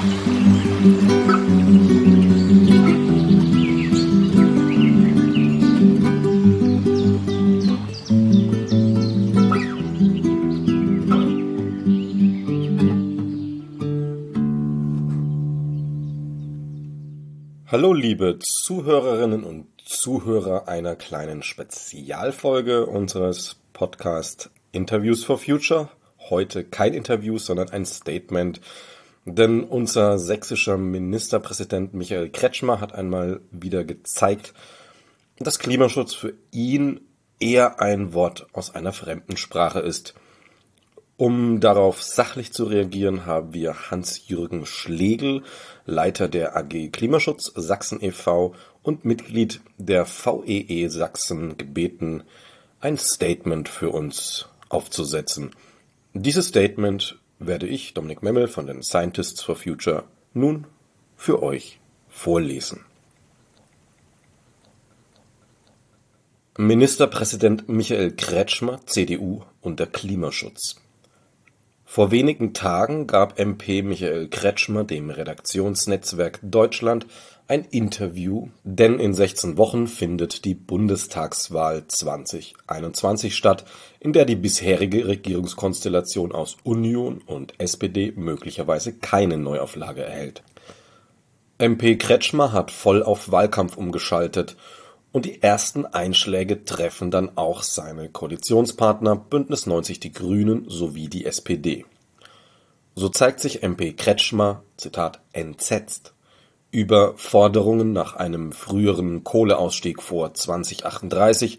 Hallo liebe Zuhörerinnen und Zuhörer einer kleinen Spezialfolge unseres Podcast Interviews for Future. Heute kein Interview, sondern ein Statement, denn unser sächsischer Ministerpräsident Michael Kretschmer hat einmal wieder gezeigt, dass Klimaschutz für ihn eher ein Wort aus einer fremden Sprache ist. Um darauf sachlich zu reagieren, haben wir Hans-Jürgen Schlegel, Leiter der AG Klimaschutz Sachsen e.V. und Mitglied der VEE e Sachsen gebeten, ein Statement für uns aufzusetzen. Dieses Statement werde ich, Dominik Memmel von den Scientists for Future, nun für euch vorlesen. Ministerpräsident Michael Kretschmer, CDU, unter Klimaschutz. Vor wenigen Tagen gab MP Michael Kretschmer dem Redaktionsnetzwerk Deutschland ein Interview, denn in 16 Wochen findet die Bundestagswahl 2021 statt, in der die bisherige Regierungskonstellation aus Union und SPD möglicherweise keine Neuauflage erhält. MP Kretschmer hat voll auf Wahlkampf umgeschaltet und die ersten Einschläge treffen dann auch seine Koalitionspartner Bündnis 90 Die Grünen sowie die SPD. So zeigt sich MP Kretschmer Zitat, entsetzt über Forderungen nach einem früheren Kohleausstieg vor 2038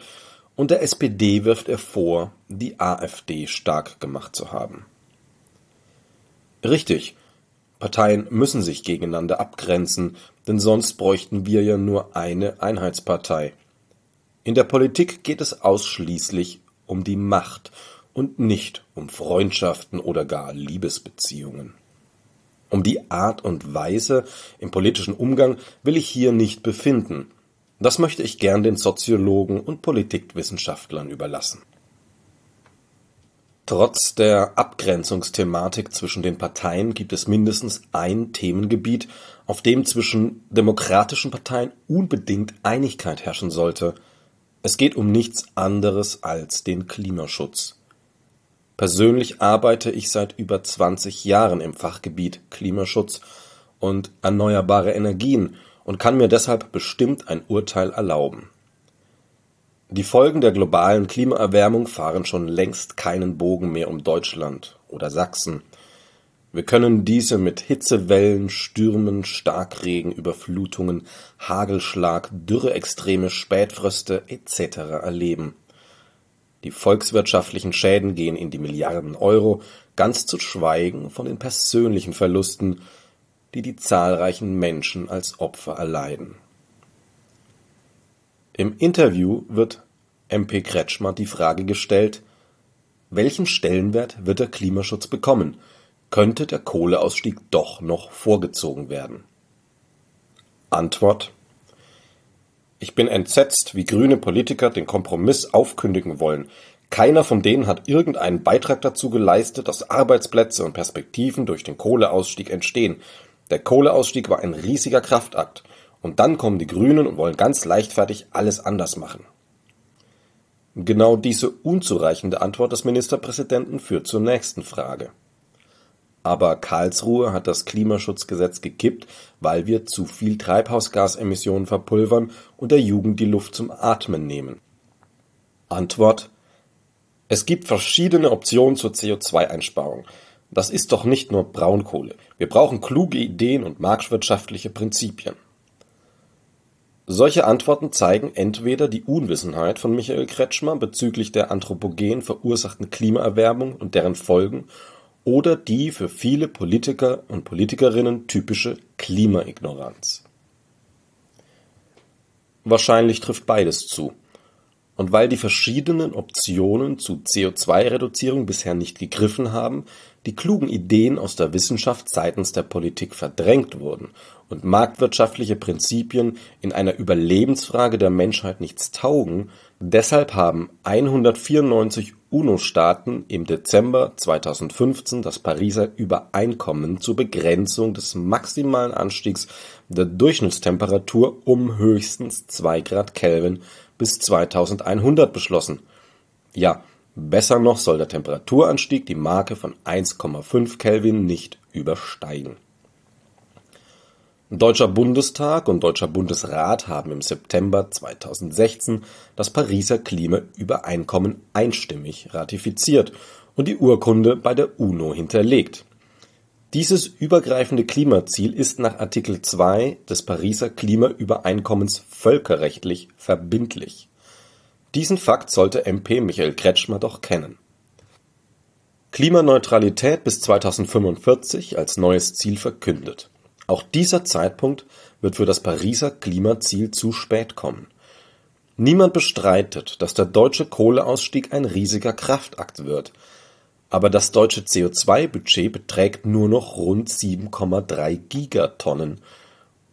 und der SPD wirft er vor, die AfD stark gemacht zu haben. Richtig, Parteien müssen sich gegeneinander abgrenzen, denn sonst bräuchten wir ja nur eine Einheitspartei. In der Politik geht es ausschließlich um die Macht und nicht um Freundschaften oder gar Liebesbeziehungen. Um die Art und Weise im politischen Umgang will ich hier nicht befinden. Das möchte ich gern den Soziologen und Politikwissenschaftlern überlassen. Trotz der Abgrenzungsthematik zwischen den Parteien gibt es mindestens ein Themengebiet, auf dem zwischen demokratischen Parteien unbedingt Einigkeit herrschen sollte. Es geht um nichts anderes als den Klimaschutz. Persönlich arbeite ich seit über 20 Jahren im Fachgebiet Klimaschutz und erneuerbare Energien und kann mir deshalb bestimmt ein Urteil erlauben die Folgen der globalen Klimaerwärmung fahren schon längst keinen Bogen mehr um Deutschland oder Sachsen. Wir können diese mit Hitzewellen, Stürmen, Starkregen, Überflutungen, Hagelschlag, Dürreextreme, Spätfröste etc. erleben. Die volkswirtschaftlichen Schäden gehen in die Milliarden Euro, ganz zu schweigen von den persönlichen Verlusten, die die zahlreichen Menschen als Opfer erleiden im Interview wird MP Kretschmer die Frage gestellt, welchen Stellenwert wird der Klimaschutz bekommen? Könnte der Kohleausstieg doch noch vorgezogen werden? Antwort Ich bin entsetzt, wie grüne Politiker den Kompromiss aufkündigen wollen. Keiner von denen hat irgendeinen Beitrag dazu geleistet, dass Arbeitsplätze und Perspektiven durch den Kohleausstieg entstehen. Der Kohleausstieg war ein riesiger Kraftakt. Und dann kommen die Grünen und wollen ganz leichtfertig alles anders machen. Genau diese unzureichende Antwort des Ministerpräsidenten führt zur nächsten Frage. Aber Karlsruhe hat das Klimaschutzgesetz gekippt, weil wir zu viel Treibhausgasemissionen verpulvern und der Jugend die Luft zum Atmen nehmen. Antwort Es gibt verschiedene Optionen zur CO2-Einsparung. Das ist doch nicht nur Braunkohle. Wir brauchen kluge Ideen und marktwirtschaftliche Prinzipien. Solche Antworten zeigen entweder die Unwissenheit von Michael Kretschmer bezüglich der anthropogen verursachten Klimaerwärmung und deren Folgen oder die für viele Politiker und Politikerinnen typische Klimaignoranz. Wahrscheinlich trifft beides zu. und weil die verschiedenen Optionen zu CO2-Reduzierung bisher nicht gegriffen haben, die klugen Ideen aus der Wissenschaft seitens der Politik verdrängt wurden und marktwirtschaftliche Prinzipien in einer Überlebensfrage der Menschheit nichts taugen, deshalb haben 194 UNO-Staaten im Dezember 2015 das Pariser Übereinkommen zur Begrenzung des maximalen Anstiegs der Durchschnittstemperatur um höchstens 2 Grad Kelvin bis 2100 beschlossen. Ja, besser noch soll der Temperaturanstieg die Marke von 1,5 Kelvin nicht übersteigen. Deutscher Bundestag und Deutscher Bundesrat haben im September 2016 das Pariser Klimaübereinkommen einstimmig ratifiziert und die Urkunde bei der UNO hinterlegt. Dieses übergreifende Klimaziel ist nach Artikel 2 des Pariser Klimaübereinkommens völkerrechtlich verbindlich. Diesen Fakt sollte MP Michael Kretschmer doch kennen. Klimaneutralität bis 2045 als neues Ziel verkündet. Auch dieser Zeitpunkt wird für das Pariser Klimaziel zu spät kommen. Niemand bestreitet, dass der deutsche Kohleausstieg ein riesiger Kraftakt wird aber das deutsche CO2-Budget beträgt nur noch rund 7,3 Gigatonnen.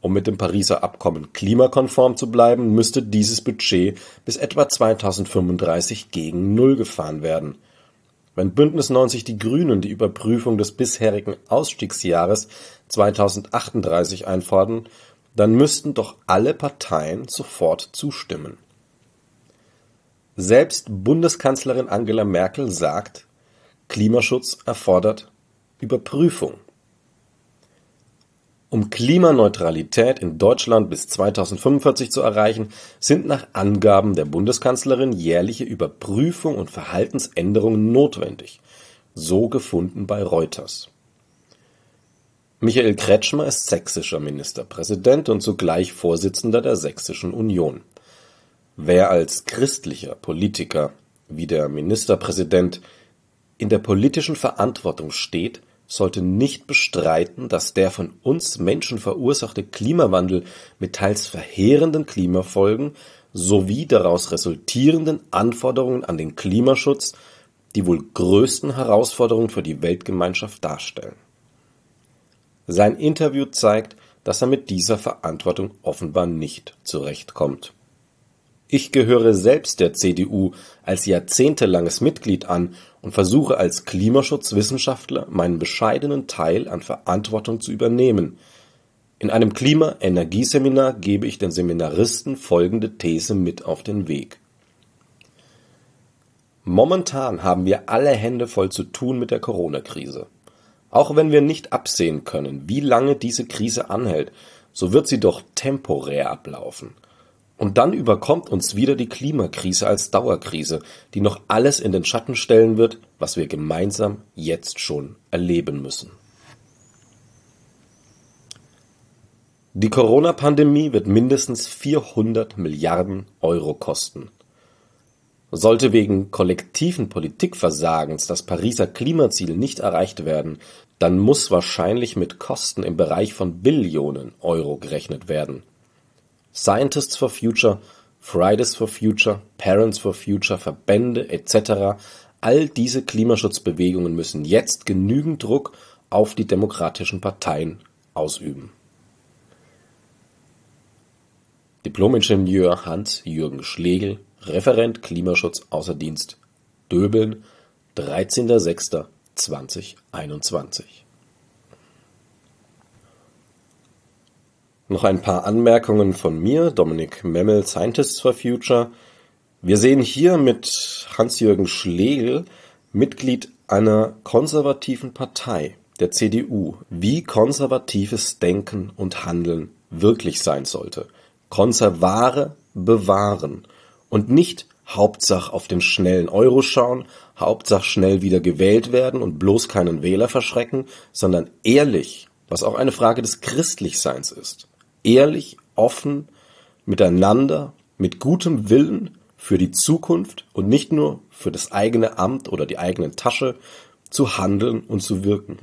Um mit dem Pariser Abkommen klimakonform zu bleiben, müsste dieses Budget bis etwa 2035 gegen Null gefahren werden. Wenn Bündnis 90 Die Grünen die Überprüfung des bisherigen Ausstiegsjahres 2038 einfordern, dann müssten doch alle Parteien sofort zustimmen. Selbst Bundeskanzlerin Angela Merkel sagt Klimaschutz erfordert Überprüfung. Um Klimaneutralität in Deutschland bis 2045 zu erreichen, sind nach Angaben der Bundeskanzlerin jährliche Überprüfung und Verhaltensänderungen notwendig, so gefunden bei Reuters. Michael Kretschmer ist sächsischer Ministerpräsident und zugleich Vorsitzender der Sächsischen Union. Wer als christlicher Politiker wie der Ministerpräsident in der politischen Verantwortung steht, sollte nicht bestreiten, dass der von uns Menschen verursachte Klimawandel mit teils verheerenden Klimafolgen sowie daraus resultierenden Anforderungen an den Klimaschutz die wohl größten Herausforderungen für die Weltgemeinschaft darstellen. Sein Interview zeigt, dass er mit dieser Verantwortung offenbar nicht zurechtkommt. Ich gehöre selbst der CDU als jahrzehntelanges Mitglied an und versuche als Klimaschutzwissenschaftler meinen bescheidenen Teil an Verantwortung zu übernehmen. In einem Klima-Energieseminar gebe ich den Seminaristen folgende These mit auf den Weg. Momentan haben wir alle Hände voll zu tun mit der Corona-Krise. Auch wenn wir nicht absehen können, wie lange diese Krise anhält, so wird sie doch temporär ablaufen. Und dann überkommt uns wieder die Klimakrise als Dauerkrise, die noch alles in den Schatten stellen wird, was wir gemeinsam jetzt schon erleben müssen. Die Corona-Pandemie wird mindestens 400 Milliarden Euro kosten. Sollte wegen kollektiven Politikversagens das Pariser Klimaziel nicht erreicht werden, dann muss wahrscheinlich mit Kosten im Bereich von Billionen Euro gerechnet werden. Scientists for Future, Fridays for Future, Parents for Future, Verbände etc. All diese Klimaschutzbewegungen müssen jetzt genügend Druck auf die demokratischen Parteien ausüben. Diplomingenieur Hans-Jürgen Schlegel, Referent Klimaschutz außer Dienst, Döbeln, 13.06.2021 Noch ein paar Anmerkungen von mir, Dominik Memmel, Scientists for Future. Wir sehen hier mit Hans-Jürgen Schlegel, Mitglied einer konservativen Partei, der CDU, wie konservatives Denken und Handeln wirklich sein sollte. Konservare, bewahren und nicht Hauptsache auf den schnellen Euro schauen, Hauptsache schnell wieder gewählt werden und bloß keinen Wähler verschrecken, sondern ehrlich, was auch eine Frage des Christlichseins ist ehrlich, offen, miteinander, mit gutem Willen für die Zukunft und nicht nur für das eigene Amt oder die eigene Tasche zu handeln und zu wirken.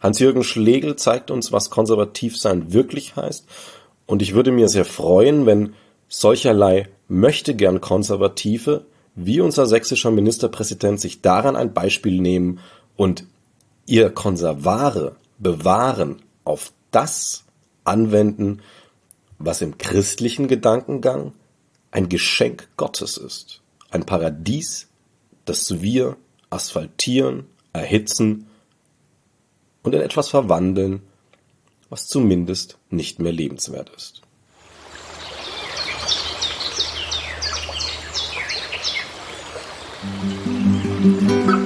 Hans-Jürgen Schlegel zeigt uns, was konservativ sein wirklich heißt, und ich würde mir sehr freuen, wenn solcherlei möchte gern Konservative, wie unser sächsischer Ministerpräsident, sich daran ein Beispiel nehmen und ihr Konservare bewahren auf das anwenden, was im christlichen Gedankengang ein Geschenk Gottes ist. Ein Paradies, das wir asphaltieren, erhitzen und in etwas verwandeln, was zumindest nicht mehr lebenswert ist. Musik